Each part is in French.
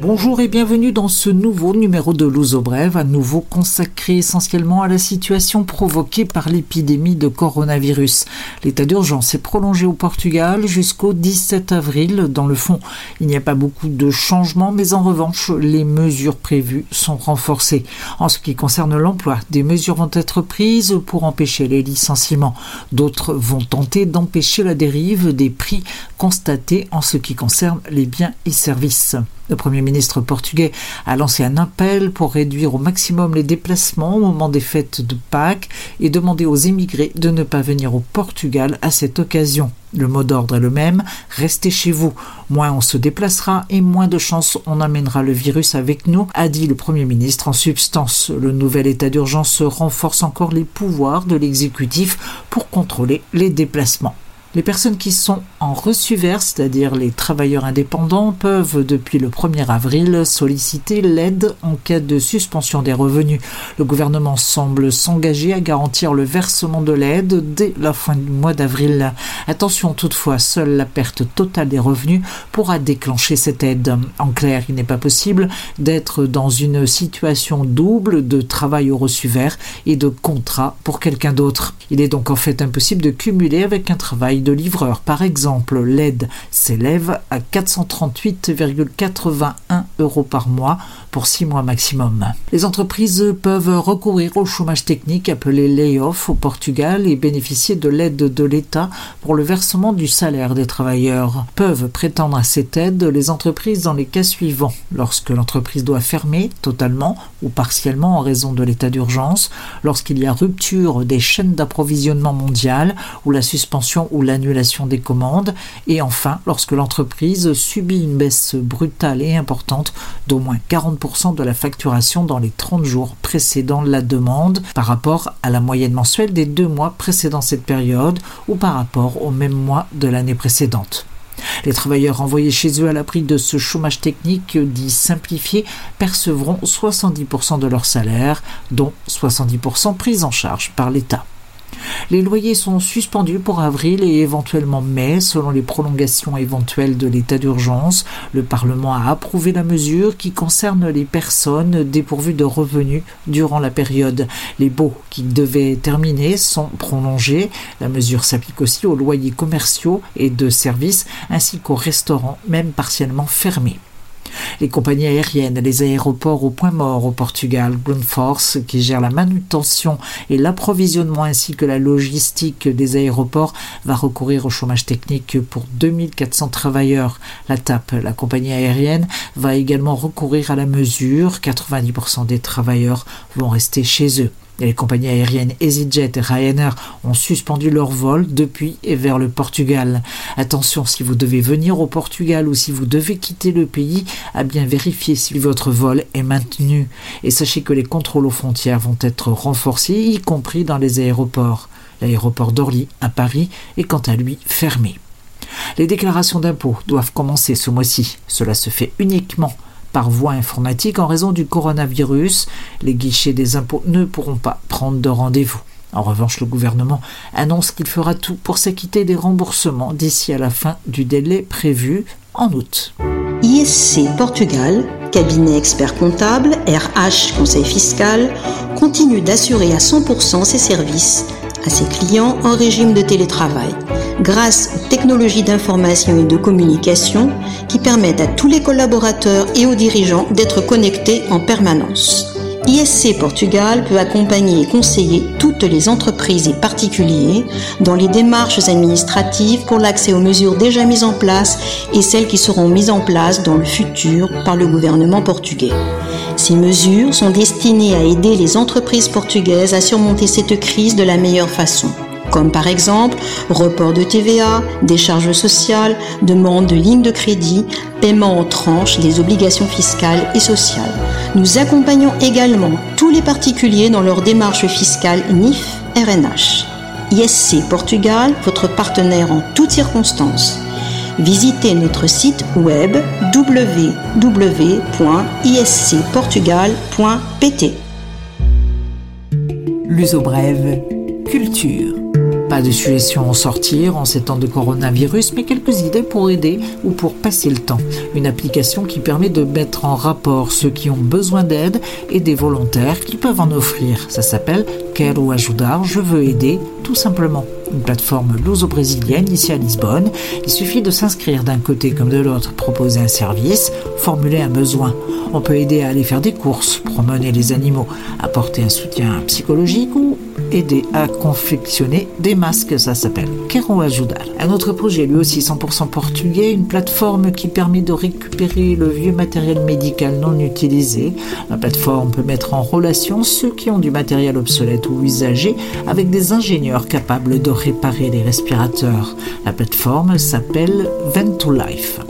Bonjour et bienvenue dans ce nouveau numéro de Louzo Brève, à nouveau consacré essentiellement à la situation provoquée par l'épidémie de coronavirus. L'état d'urgence est prolongé au Portugal jusqu'au 17 avril. Dans le fond, il n'y a pas beaucoup de changements, mais en revanche, les mesures prévues sont renforcées. En ce qui concerne l'emploi, des mesures vont être prises pour empêcher les licenciements. D'autres vont tenter d'empêcher la dérive des prix constatés en ce qui concerne les biens et services. Le Premier ministre portugais a lancé un appel pour réduire au maximum les déplacements au moment des fêtes de Pâques et demander aux émigrés de ne pas venir au Portugal à cette occasion. Le mot d'ordre est le même, restez chez vous. Moins on se déplacera et moins de chances on amènera le virus avec nous, a dit le Premier ministre en substance. Le nouvel état d'urgence renforce encore les pouvoirs de l'exécutif pour contrôler les déplacements. Les personnes qui sont en reçu vert, c'est-à-dire les travailleurs indépendants, peuvent depuis le 1er avril solliciter l'aide en cas de suspension des revenus. Le gouvernement semble s'engager à garantir le versement de l'aide dès la fin du mois d'avril. Attention toutefois, seule la perte totale des revenus pourra déclencher cette aide. En clair, il n'est pas possible d'être dans une situation double de travail au reçu vert et de contrat pour quelqu'un d'autre. Il est donc en fait impossible de cumuler avec un travail de livreur. Par exemple, l'aide s'élève à 438,81 euros par mois pour 6 mois maximum. Les entreprises peuvent recourir au chômage technique appelé layoff au Portugal et bénéficier de l'aide de l'État pour le versement du salaire des travailleurs. Peuvent prétendre à cette aide les entreprises dans les cas suivants. Lorsque l'entreprise doit fermer totalement ou partiellement en raison de l'état d'urgence, lorsqu'il y a rupture des chaînes d'approvisionnement mondiales ou la suspension ou l'annulation des commandes, et enfin lorsque l'entreprise subit une baisse brutale et importante d'au moins 40% de la facturation dans les 30 jours précédant la demande par rapport à la moyenne mensuelle des deux mois précédant cette période ou par rapport au même mois de l'année précédente. Les travailleurs envoyés chez eux à l'abri de ce chômage technique dit simplifié percevront 70% de leur salaire, dont 70% pris en charge par l'État. Les loyers sont suspendus pour avril et éventuellement mai, selon les prolongations éventuelles de l'état d'urgence. Le Parlement a approuvé la mesure qui concerne les personnes dépourvues de revenus durant la période. Les baux qui devaient terminer sont prolongés. La mesure s'applique aussi aux loyers commerciaux et de services ainsi qu'aux restaurants, même partiellement fermés. Les compagnies aériennes, les aéroports au point mort au Portugal, Ground Force, qui gère la manutention et l'approvisionnement ainsi que la logistique des aéroports, va recourir au chômage technique pour 2400 travailleurs. La TAP, la compagnie aérienne, va également recourir à la mesure. 90% des travailleurs vont rester chez eux. Les compagnies aériennes EasyJet et Ryanair ont suspendu leur vol depuis et vers le Portugal. Attention, si vous devez venir au Portugal ou si vous devez quitter le pays, à bien vérifier si votre vol est maintenu. Et sachez que les contrôles aux frontières vont être renforcés, y compris dans les aéroports. L'aéroport d'Orly à Paris est quant à lui fermé. Les déclarations d'impôts doivent commencer ce mois-ci. Cela se fait uniquement par voie informatique en raison du coronavirus. Les guichets des impôts ne pourront pas prendre de rendez-vous. En revanche, le gouvernement annonce qu'il fera tout pour s'acquitter des remboursements d'ici à la fin du délai prévu en août. ISC Portugal, cabinet expert comptable, RH conseil fiscal, continue d'assurer à 100% ses services à ses clients en régime de télétravail grâce aux technologies d'information et de communication qui permettent à tous les collaborateurs et aux dirigeants d'être connectés en permanence. ISC Portugal peut accompagner et conseiller toutes les entreprises et particuliers dans les démarches administratives pour l'accès aux mesures déjà mises en place et celles qui seront mises en place dans le futur par le gouvernement portugais. Ces mesures sont destinées à aider les entreprises portugaises à surmonter cette crise de la meilleure façon comme par exemple report de TVA, décharges sociales, demande de lignes de crédit, paiement en tranches des obligations fiscales et sociales. Nous accompagnons également tous les particuliers dans leur démarche fiscale NIF-RNH. ISC Portugal, votre partenaire en toutes circonstances. Visitez notre site web www.iscportugal.pt. L'uso brève, culture. Pas de suggestions en sortir en ces temps de coronavirus, mais quelques idées pour aider ou pour passer le temps. Une application qui permet de mettre en rapport ceux qui ont besoin d'aide et des volontaires qui peuvent en offrir. Ça s'appelle Quero ajudar, je veux aider, tout simplement une plateforme luso-brésilienne ici à Lisbonne. Il suffit de s'inscrire d'un côté comme de l'autre, proposer un service, formuler un besoin. On peut aider à aller faire des courses, promener les animaux, apporter un soutien psychologique ou aider à confectionner des masques, ça s'appelle Quero Ajudar. Un autre projet, lui aussi 100% portugais, une plateforme qui permet de récupérer le vieux matériel médical non utilisé. La plateforme peut mettre en relation ceux qui ont du matériel obsolète ou usagé avec des ingénieurs capables de réparer les respirateurs. La plateforme s'appelle Ventolife.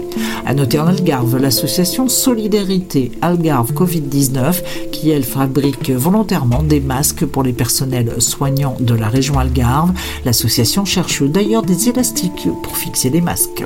À noter en Algarve l'association Solidarité Algarve Covid-19 qui, elle, fabrique volontairement des masques pour les personnels soignants de la région Algarve. L'association cherche d'ailleurs des élastiques pour fixer les masques.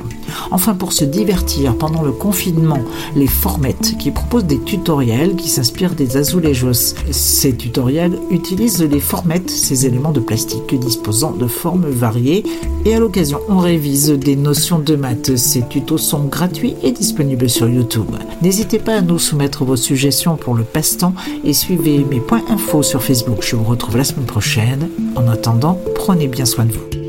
Enfin, pour se divertir pendant le confinement, les Formettes qui proposent des tutoriels qui s'inspirent des azulejos. Ces tutoriels utilisent les formettes, ces éléments de plastique disposant de formes variées, et à l'occasion, on révise des notions de maths. Ces tutos sont gratuits et disponibles sur YouTube. N'hésitez pas à nous soumettre vos suggestions pour le passe-temps et suivez mes points infos sur Facebook. Je vous retrouve la semaine prochaine. En attendant, prenez bien soin de vous.